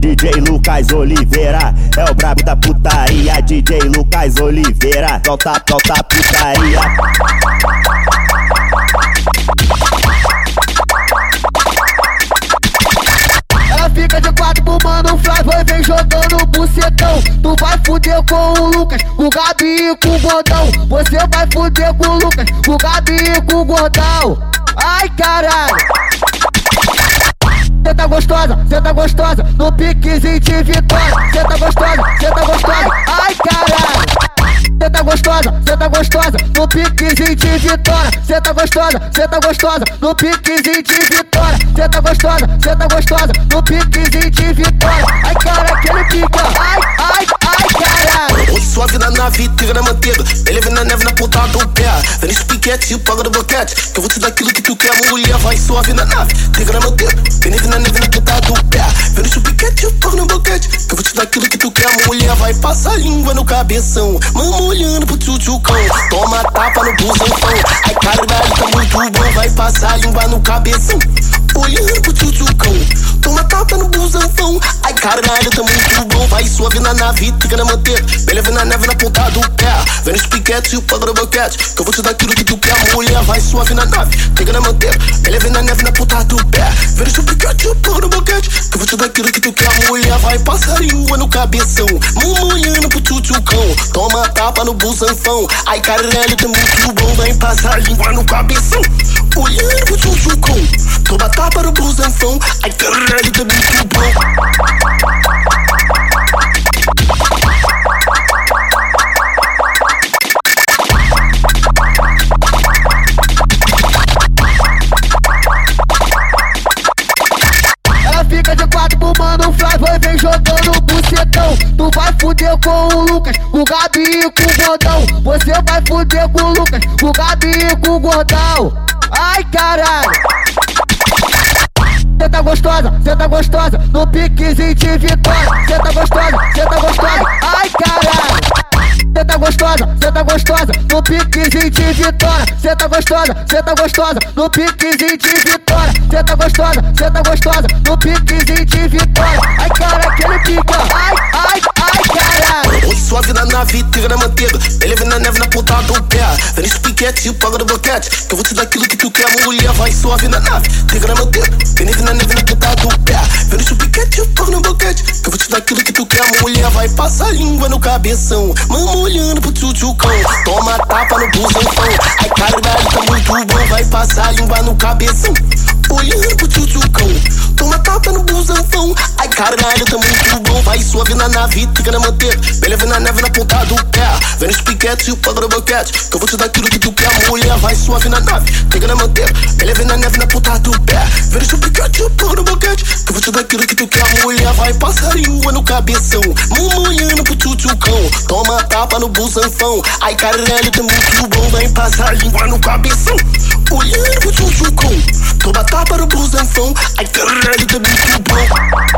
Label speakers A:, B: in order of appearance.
A: DJ Lucas Oliveira é o brabo da putaria. DJ Lucas Oliveira, solta, solta putaria.
B: Ela fica de quatro pro mano Flávio e vem jogando bucetão. Tu vai fuder com o Lucas, com o Gabi e com o Gordão. Você vai fuder com o Lucas, com o Gabi e com o Gordão. Ai caralho! Tá gostosa, cê tá gostosa, no piquezinho de vitória. Cê tá gostosa, cê tá gostosa, ai caralho. Cê tá gostosa, cê tá gostosa, no piquezinho de vitória. Cê tá gostosa, cê tá gostosa, no piquezinho de vitória. Cê tá gostosa, cê tá gostosa, no piquezinho de vitória. Ai cara, aquele pica, ai, ai, ai caralho.
C: Suave na nave, tira na manteiga. Ele vem na neve na ponta do pé. Vem piquete, paga do boquete. Que eu vou te dar aquilo que tu quer, mulher. Vai suave na nave, tira na manteiga. Vem neve na neve na ponta do pé. Vem nesse piquete, paga no boquete. Que eu vou te dar aquilo que tu quer, mulher. Vai passar língua no cabeção. Mama olhando pro tchutchucão. Toma tapa no busanfão. Ai, caralho, tá muito bom. Vai passar língua no cabeção. Olhando pro tchutchucão. Toma tapa no busanfão. Ai, caralho, tá muito bom. Vai suave na nave, fica na manteiga. Beleza na neve na ponta do pé. Vem nos piquete e o pago no boquete. Que eu vou te dar aquilo que tu quer, mulher. Vai suave na nave, fica na manteiga. Beleza na neve na ponta do pé. Vem nos piquete e o pago no boquete. Que eu vou te dar aquilo que tu quer, mulher. Vai passar língua no cabeção. Mamulhando pro tchutchucão. Toma tapa no busanfão. Ai, caralho, tá muito bom. Vai passar língua no cabeção. Olhando pro tchutchucão. Toma tapa no busanfão. Ai, caralho, bom.
B: Ela fica de quatro pro mano Flávio e vem jogando bucetão. Tu vai fuder com o Lucas, o Gabi e com o Gordão. Você vai fuder com o Lucas, o Gabi e com o Gordão. Ai caralho! Cê tá gostosa, cê tá gostosa, no piquezinho de vitória. Cê tá gostosa, cê tá gostosa, ai caralho! Cê tá gostosa, cê tá gostosa, no piquezinho de vitória. Cê tá gostosa, cê tá gostosa, no piquezinho de vitória. Cê tá gostosa, cê tá gostosa, no piquezinho de vitória. Ai cara, aquele pica,
C: na na manteiga. Ele vem na neve na ponta do pé. Vem nesse piquete paga no boquete. Que eu vou te dar aquilo que tu quer, mulher. Vai suave na nave, tira na manteiga. Vem na neve na ponta do pé. Vem nesse piquete paga no boquete. Que eu vou te dar aquilo que tu quer, mulher. Vai passar língua no cabeção. Mama olhando pro tchutchucão. Toma tapa no busanfão. Ai, caralho, tá muito bom. Vai passar língua no cabeção. Olhando pro tchutchucão. Toma tapa no busanfão. Ai, caralho, tá muito bom. Vai suave na nave, fica na manteiga. Beleza na neve na ponta do pé. Vem nos piquete e o pago no boquete. Que eu vou te dar aquilo que tu quer, mulher. Vai suave na nave, fica na manteiga. Beleza na neve na ponta do pé. Vem nos piquete e o pago no boquete. Que eu vou te dar aquilo que tu quer, mulher. Vai passar língua no cabeção. Mama olhando pro tchutchucão. Toma tapa no busanfão. Ai, caralho, tá muito bom. Vai passar língua no cabeção. Olhando pro tchutchucão. Toma tapa no busanfão. Ai, caralho, tá muito bom.